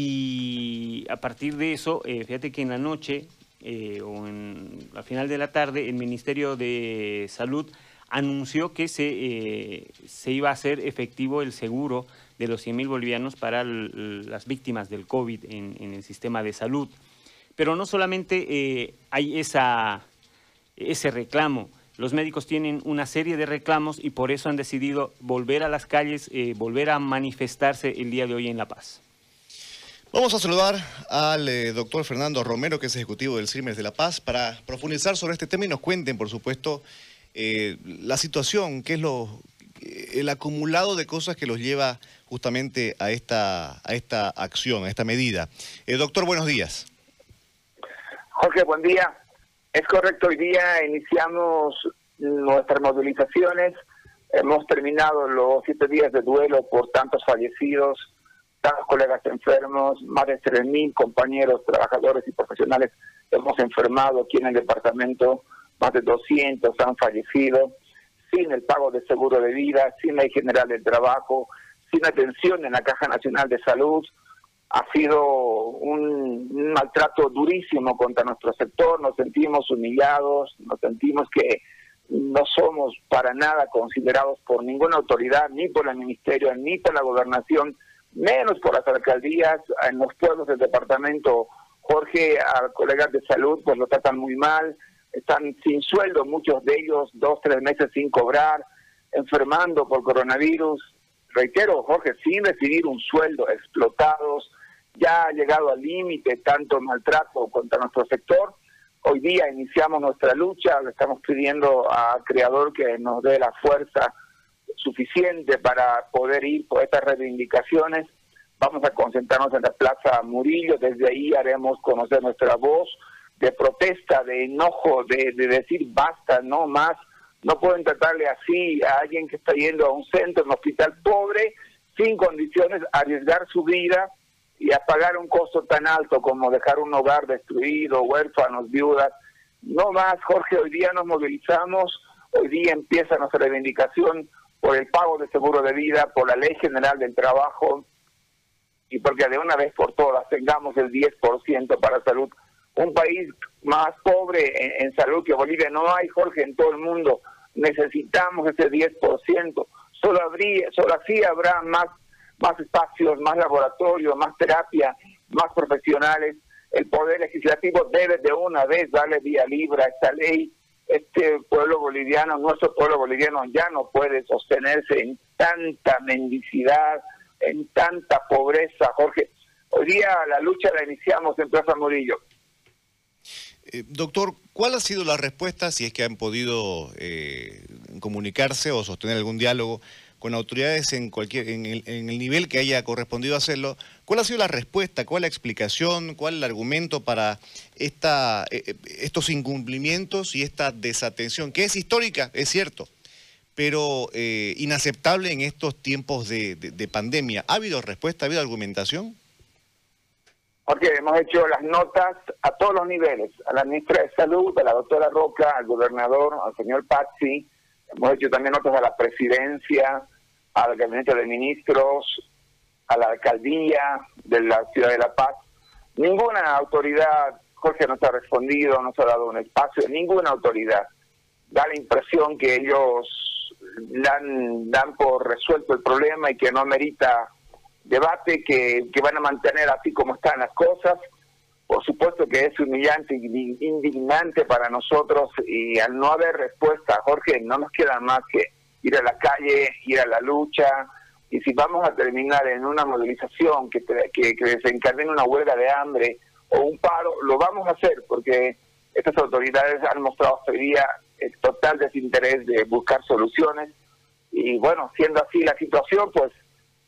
Y a partir de eso, eh, fíjate que en la noche eh, o en, al final de la tarde, el Ministerio de Salud anunció que se, eh, se iba a hacer efectivo el seguro de los 100 mil bolivianos para las víctimas del COVID en, el sistema de salud. Pero no solamente hay esa, ese reclamo, los médicos tienen una serie de reclamos y por eso han decidido volver a las calles, volver a manifestarse el día de hoy en La Paz. Vamos a saludar al eh, doctor Fernando Romero, que es ejecutivo del CIRMES de La Paz, para profundizar sobre este tema y nos cuenten, por supuesto, eh, la situación, qué es lo, eh, el acumulado de cosas que los lleva justamente a esta, a esta acción, a esta medida. doctor, buenos días. Jorge, buen día. Es correcto, hoy día iniciamos nuestras movilizaciones, hemos terminado los siete días de duelo por tantos fallecidos, tantos colegas enfermos, más de 3.000 compañeros, trabajadores y profesionales hemos enfermado aquí en el departamento, más de 200 han fallecido, sin el pago de seguro de vida, sin ley general del trabajo, sin atención en la Caja Nacional de Salud. Ha sido un, maltrato durísimo contra nuestro sector, nos sentimos humillados, nos sentimos que no somos para nada considerados por ninguna autoridad, ni por el ministerio, ni por la gobernación, menos por las alcaldías, en los pueblos del departamento, Jorge, a colegas de salud, pues lo tratan muy mal, están sin sueldo, muchos de ellos dos, tres meses sin cobrar, enfermando por coronavirus. Reitero, Jorge, sin recibir un sueldo, explotados, ya ha llegado al límite tanto maltrato contra nuestro sector. Hoy día iniciamos nuestra lucha, le estamos pidiendo al Creador que nos dé la fuerza suficiente para poder ir por estas reivindicaciones. Vamos a concentrarnos en la Plaza Murillo, desde ahí haremos conocer nuestra voz de protesta, de enojo, de, decir basta, no más. No pueden tratarle así a alguien que está yendo a un centro, un hospital pobre, sin condiciones, arriesgar su vida y a pagar un costo tan alto como dejar un hogar destruido, huérfanos, viudas. No más, Jorge, hoy día nos movilizamos, hoy día empieza nuestra reivindicación por el pago de seguro de vida, por la ley general del trabajo y porque de una vez por todas tengamos el 10% para salud. Un país más pobre en, salud que Bolivia no hay, Jorge, en todo el mundo. Necesitamos ese 10%. Solo, habría, solo así habrá más, más espacios, más laboratorios, más terapia, más profesionales. El Poder Legislativo debe de una vez darle vía libre a esta ley este pueblo boliviano, nuestro pueblo boliviano ya no puede sostenerse en tanta mendicidad, en tanta pobreza, Jorge. Hoy día la lucha la iniciamos en Plaza Murillo. Eh, doctor, ¿cuál ha sido la respuesta, si es que han podido eh, comunicarse o sostener algún diálogo con autoridades en cualquier en el, en el, nivel que haya correspondido hacerlo. ¿Cuál ha sido la respuesta? ¿Cuál la explicación? ¿Cuál el argumento para esta, eh, eh, estos incumplimientos y esta desatención, que es histórica, es cierto, pero eh, inaceptable en estos tiempos de, de, pandemia? ¿Ha habido respuesta? ¿Ha habido argumentación? Porque hemos hecho las notas a todos los niveles, a la ministra de Salud, a la doctora Roca, al gobernador, al señor Pazzi, Hemos hecho también notas a la presidencia, al gabinete de ministros, a la alcaldía de la ciudad de La Paz. Ninguna autoridad, Jorge nos ha respondido, nos ha dado un espacio, ninguna autoridad. Da la impresión que ellos dan, dan por resuelto el problema y que no merita debate, que, que van a mantener así como están las cosas por supuesto que es humillante y indignante para nosotros y al no haber respuesta, Jorge, no nos queda más que ir a la calle, ir a la lucha. Y si vamos a terminar en una movilización que, que, que desencadene una huelga de hambre o un paro, lo vamos a hacer porque estas autoridades han mostrado hasta hoy día el total desinterés de buscar soluciones. Y bueno, siendo así la situación, pues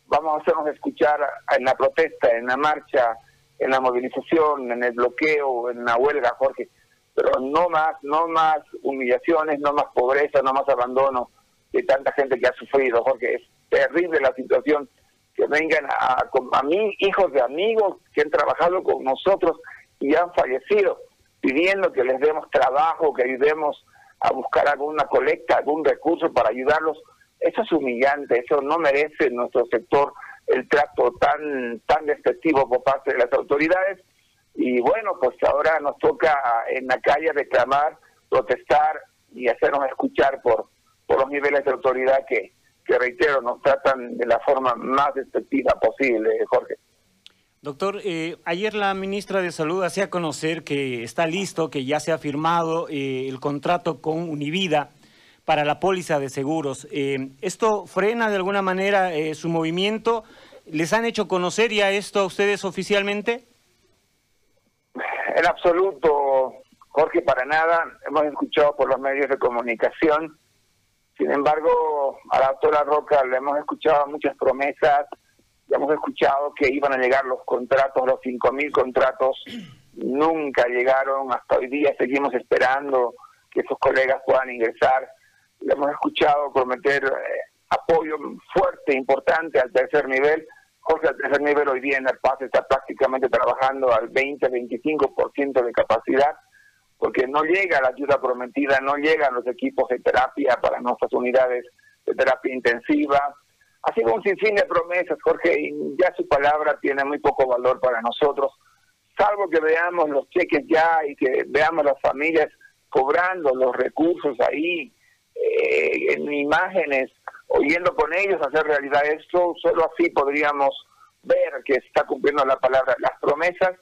vamos a hacernos escuchar en la protesta, en la marcha, en la movilización, en el bloqueo, en la huelga, Jorge. Pero no más, no más humillaciones, no más pobreza, no más abandono de tanta gente que ha sufrido, Jorge. Es terrible la situación. Que vengan a, a mí, hijos de amigos que han trabajado con nosotros y han fallecido, pidiendo que les demos trabajo, que ayudemos a buscar alguna colecta, algún recurso para ayudarlos. Eso es humillante, eso no merece nuestro sector el trato tan, tan despectivo por parte de las autoridades. Y bueno, pues ahora nos toca en la calle reclamar, protestar y hacernos escuchar por, por los niveles de autoridad que, que, reitero, nos tratan de la forma más despectiva posible, Jorge. Doctor, eh, ayer la ministra de Salud hacía conocer que está listo, que ya se ha firmado eh, el contrato con Univida para la póliza de seguros. Eh, ¿Esto frena de alguna manera su movimiento? ¿Les han hecho conocer ya esto a ustedes oficialmente? En absoluto, Jorge, para nada. Hemos escuchado por los medios de comunicación. Sin embargo, a la doctora Roca le hemos escuchado muchas promesas ya hemos escuchado que iban a llegar los contratos, los 5.000 contratos, nunca llegaron, hasta hoy día seguimos esperando que esos colegas puedan ingresar. Le hemos escuchado prometer eh, apoyo fuerte, importante al tercer nivel. Jorge, al tercer nivel hoy día en el PAS está prácticamente trabajando al 20-25% de capacidad, porque no llega la ayuda prometida, no llegan los equipos de terapia para nuestras unidades de terapia intensiva, ha sido un sinfín de promesas, Jorge, y ya su palabra tiene muy poco valor para nosotros, salvo que veamos los cheques ya y que veamos las familias cobrando los recursos ahí, eh, en imágenes, oyendo con ellos hacer realidad esto, solo así podríamos ver que está cumpliendo la palabra. Las promesas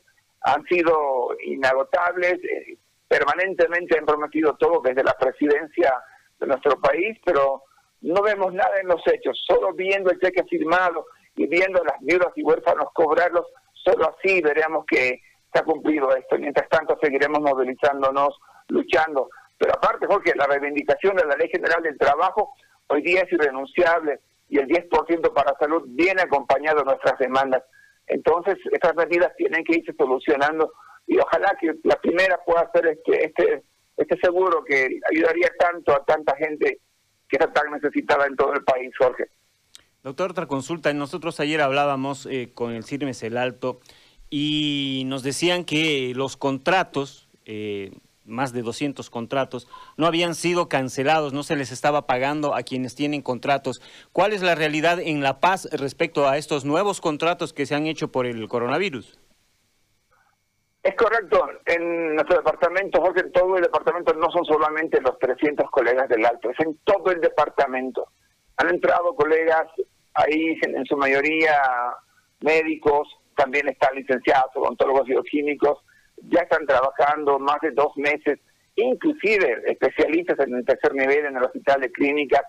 han sido inagotables, eh, permanentemente han prometido todo desde la presidencia de nuestro país, pero no vemos nada en los hechos, solo viendo el cheque firmado y viendo las viudas y huérfanos cobrarlos, solo así veremos que se ha cumplido esto. Mientras tanto seguiremos movilizándonos, luchando. Pero aparte, Jorge, la reivindicación de la Ley General del Trabajo hoy día es irrenunciable y el 10% para salud viene acompañado de nuestras demandas. Entonces, estas medidas tienen que irse solucionando y ojalá que la primera pueda ser este, este, este seguro que ayudaría tanto a tanta gente que está tan necesitada en todo el país, Jorge. Doctor, otra consulta. Nosotros ayer hablábamos eh, con el CIRMES El Alto y nos decían que los contratos, eh, más de 200 contratos, no habían sido cancelados, no se les estaba pagando a quienes tienen contratos. ¿Cuál es la realidad en La Paz respecto a estos nuevos contratos que se han hecho por el coronavirus? Es correcto. En nuestro departamento, Jorge, todo el departamento no son solamente los 300 colegas del Alto, es en todo el departamento. Han entrado colegas ahí, en, su mayoría médicos, también están licenciados, odontólogos bioquímicos, ya están trabajando más de dos meses, inclusive especialistas en el tercer nivel en el hospital de clínicas,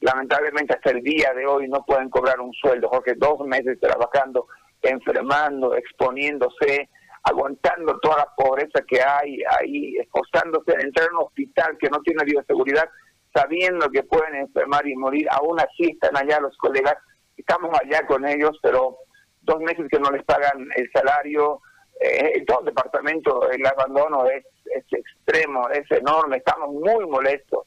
lamentablemente hasta el día de hoy no pueden cobrar un sueldo, Jorge, dos meses trabajando, enfermando, exponiéndose, aguantando toda la pobreza que hay ahí, esforzándose en entrar a un hospital que no tiene bioseguridad, sabiendo que pueden enfermar y morir, aún así están allá los colegas, estamos allá con ellos, pero dos meses que no les pagan el salario, eh, en todo el departamento el abandono es, es extremo, es enorme, estamos muy molestos.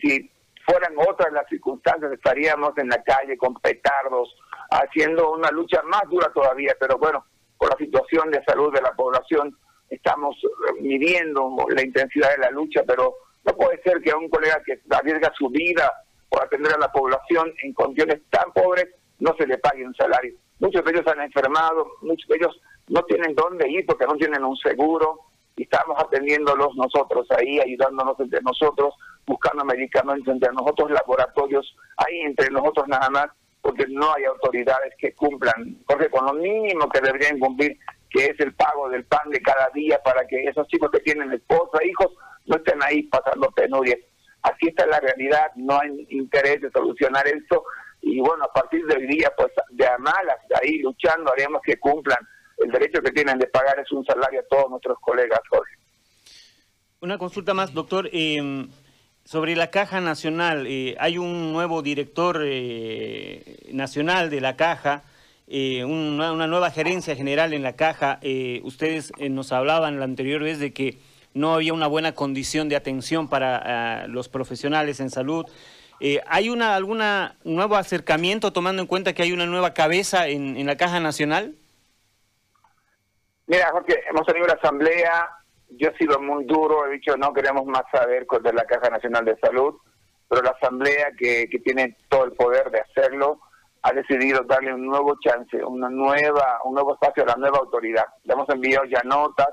Si fueran otras las circunstancias, estaríamos en la calle con petardos, haciendo una lucha más dura todavía, pero bueno, por la situación de salud de la población estamos midiendo la intensidad de la lucha, pero no puede ser que a un colega que arriesga su vida por atender a la población en condiciones tan pobres no se le pague un salario. Muchos de ellos han enfermado, muchos de ellos no tienen dónde ir porque no tienen un seguro. Y estamos atendiéndolos nosotros ahí, ayudándonos entre nosotros, buscando medicamentos entre nosotros, laboratorios ahí entre nosotros nada más porque no hay autoridades que cumplan, porque con lo mínimo que deberían cumplir, que es el pago del pan de cada día para que esos chicos que tienen esposa, hijos, no estén ahí pasando penurias. Así está la realidad, no hay interés de solucionar esto. Y bueno, a partir de hoy día, pues de a malas, ahí luchando, haremos que cumplan el derecho que tienen de pagar es un salario a todos nuestros colegas, Jorge. Una consulta más, doctor. Eh, sobre la Caja Nacional, eh, hay un nuevo director eh, nacional de la Caja, eh, una, nueva gerencia general en la Caja. ustedes nos hablaban la anterior vez de que no había una buena condición de atención para los profesionales en salud. ¿Hay una alguna nuevo acercamiento tomando en cuenta que hay una nueva cabeza en la Caja Nacional? Mira, Jorge, hemos tenido una asamblea yo he sido muy duro, he dicho no queremos más saber de la Caja Nacional de Salud, pero la Asamblea que, que tiene todo el poder de hacerlo ha decidido darle un nuevo chance, una nueva, un nuevo espacio a la nueva autoridad. Le hemos enviado ya notas,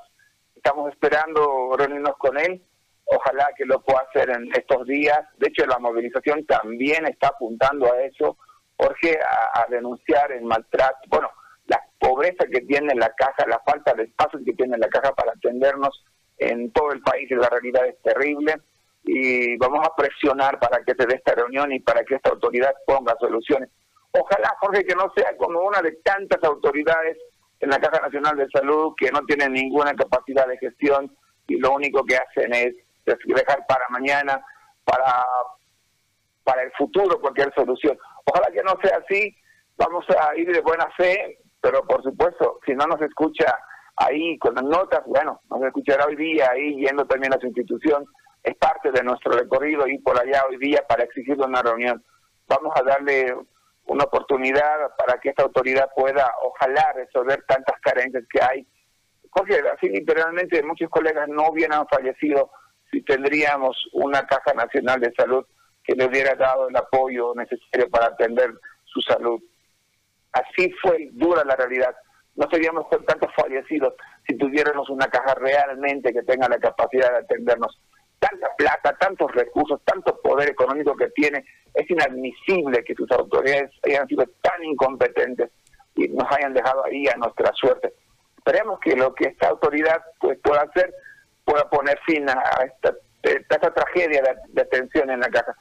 estamos esperando reunirnos con él, ojalá que lo pueda hacer en estos días. De hecho, la movilización también está apuntando a eso, porque a, denunciar el maltrato, bueno, la pobreza que tiene la caja, la falta de espacio que tiene la caja para atendernos en todo el país, la realidad es terrible y vamos a presionar para que se dé esta reunión y para que esta autoridad ponga soluciones. Ojalá, Jorge, que no sea como una de tantas autoridades en la Caja Nacional de Salud que no tienen ninguna capacidad de gestión y lo único que hacen es dejar para mañana, para, para el futuro cualquier solución. Ojalá que no sea así, vamos a ir de buena fe, pero por supuesto, si no nos escucha ahí con las notas, bueno, nos escuchará hoy día ahí yendo también a su institución es parte de nuestro recorrido ir por allá hoy día para exigirle una reunión. Vamos a darle una oportunidad para que esta autoridad pueda, ojalá, resolver tantas carencias que hay. Jorge, así literalmente muchos colegas no hubieran fallecido si tendríamos una Caja Nacional de Salud que le hubiera dado el apoyo necesario para atender su salud. Así fue dura la realidad. No seríamos tantos fallecidos si tuviéramos una caja realmente que tenga la capacidad de atendernos tanta plata, tantos recursos, tanto poder económico que tiene, es inadmisible que sus autoridades hayan sido tan incompetentes y nos hayan dejado ahí a nuestra suerte. Esperemos que lo que esta autoridad pues pueda hacer pueda poner fin a esta, tragedia de, atención en la casa.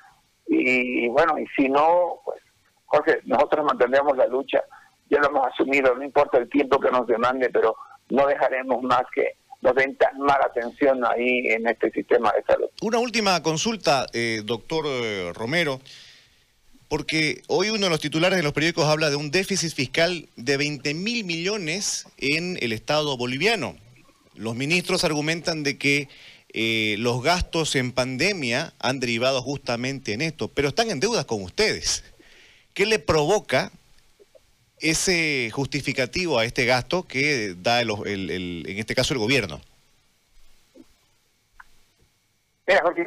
Y, bueno, y si no, pues Jorge, nosotros mantendremos la lucha, ya lo hemos asumido, no importa el tiempo que nos demande, pero no dejaremos más que nos den tan mala atención ahí en este sistema de salud. Una última consulta, eh, doctor eh, Romero, porque hoy uno de los titulares de los periódicos habla de un déficit fiscal de 20 mil millones en el Estado boliviano. Los ministros argumentan de que eh, los gastos en pandemia han derivado justamente en esto, pero están en deudas con ustedes. ¿Qué le provoca ese justificativo a este gasto que da el, en este caso el gobierno? Mira, Jorge,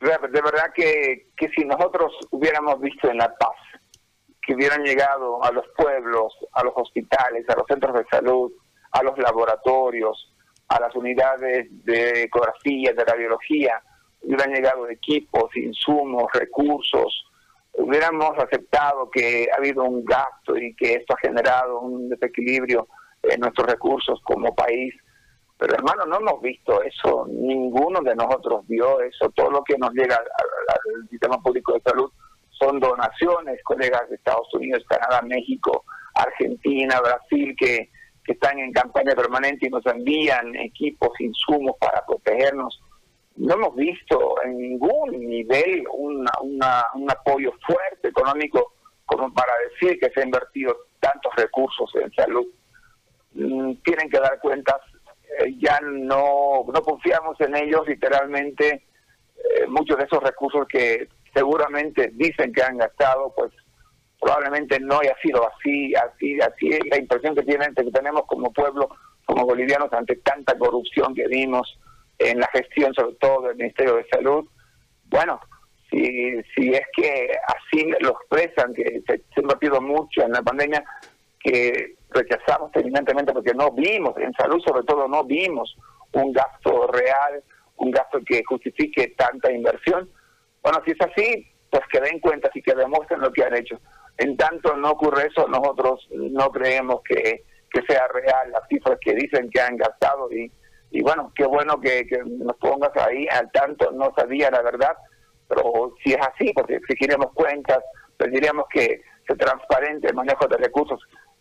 de verdad que si nosotros hubiéramos visto en La Paz que hubieran llegado a los pueblos, a los hospitales, a los centros de salud, a los laboratorios, a las unidades de ecografía, de radiología, hubieran llegado equipos, insumos, recursos, hubiéramos aceptado que ha habido un gasto y que esto ha generado un desequilibrio en nuestros recursos como país. Pero hermano, no hemos visto eso, ninguno de nosotros vio eso, todo lo que nos llega al, sistema público de salud son donaciones, colegas de Estados Unidos, Canadá, México, Argentina, Brasil, que, están en campaña permanente y nos envían equipos, insumos para protegernos no hemos visto en ningún nivel un apoyo fuerte económico como para decir que se han invertido tantos recursos en salud. Mm, tienen que dar cuentas, eh, ya no, no confiamos en ellos, literalmente eh, muchos de esos recursos que seguramente dicen que han gastado, pues probablemente no haya sido así, así, así es la impresión que tienen que tenemos como pueblo, como bolivianos ante tanta corrupción que vimos en la gestión, sobre todo del Ministerio de Salud. Bueno, si, si es que así lo expresan, que se, se invertido mucho en la pandemia, que rechazamos terminantemente porque no vimos, en salud sobre todo no vimos un gasto real, un gasto que justifique tanta inversión. Bueno, si es así, pues que den cuenta y que demuestren lo que han hecho. En tanto no ocurre eso, nosotros no creemos que, que sea real las cifras que dicen que han gastado y y bueno, qué bueno que, nos pongas ahí al tanto, no sabía la verdad, pero si es así, porque exigiremos cuentas, pediríamos que se transparente el manejo de recursos,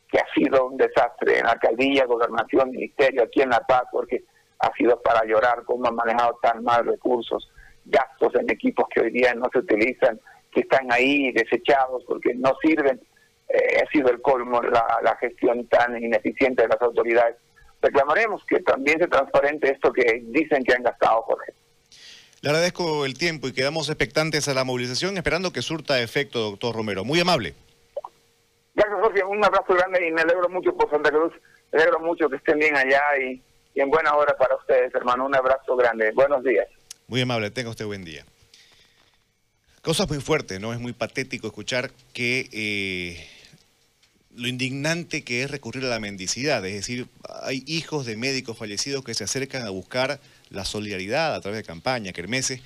que ha sido un desastre en alcaldía, gobernación, ministerio, aquí en La Paz, porque ha sido para llorar cómo han manejado tan mal recursos, gastos en equipos que hoy día no se utilizan, que están ahí desechados porque no sirven. Eh, ha sido el colmo la gestión tan ineficiente de las autoridades reclamaremos que también se transparente esto que dicen que han gastado, Jorge. Le agradezco el tiempo y quedamos expectantes a la movilización, esperando que surta efecto, doctor Romero. Muy amable. Gracias, Jorge. Un abrazo grande y me alegro mucho por Santa Cruz. Me alegro mucho que estén bien allá y, y en buena hora para ustedes, hermano. Un abrazo grande. Buenos días. Muy amable. Tenga usted buen día. Cosas muy fuertes, ¿no? Es muy patético escuchar que eh, lo indignante que es recurrir a la mendicidad. Es decir, hay hijos de médicos fallecidos que se acercan a buscar la solidaridad a través de campañas, kermeses,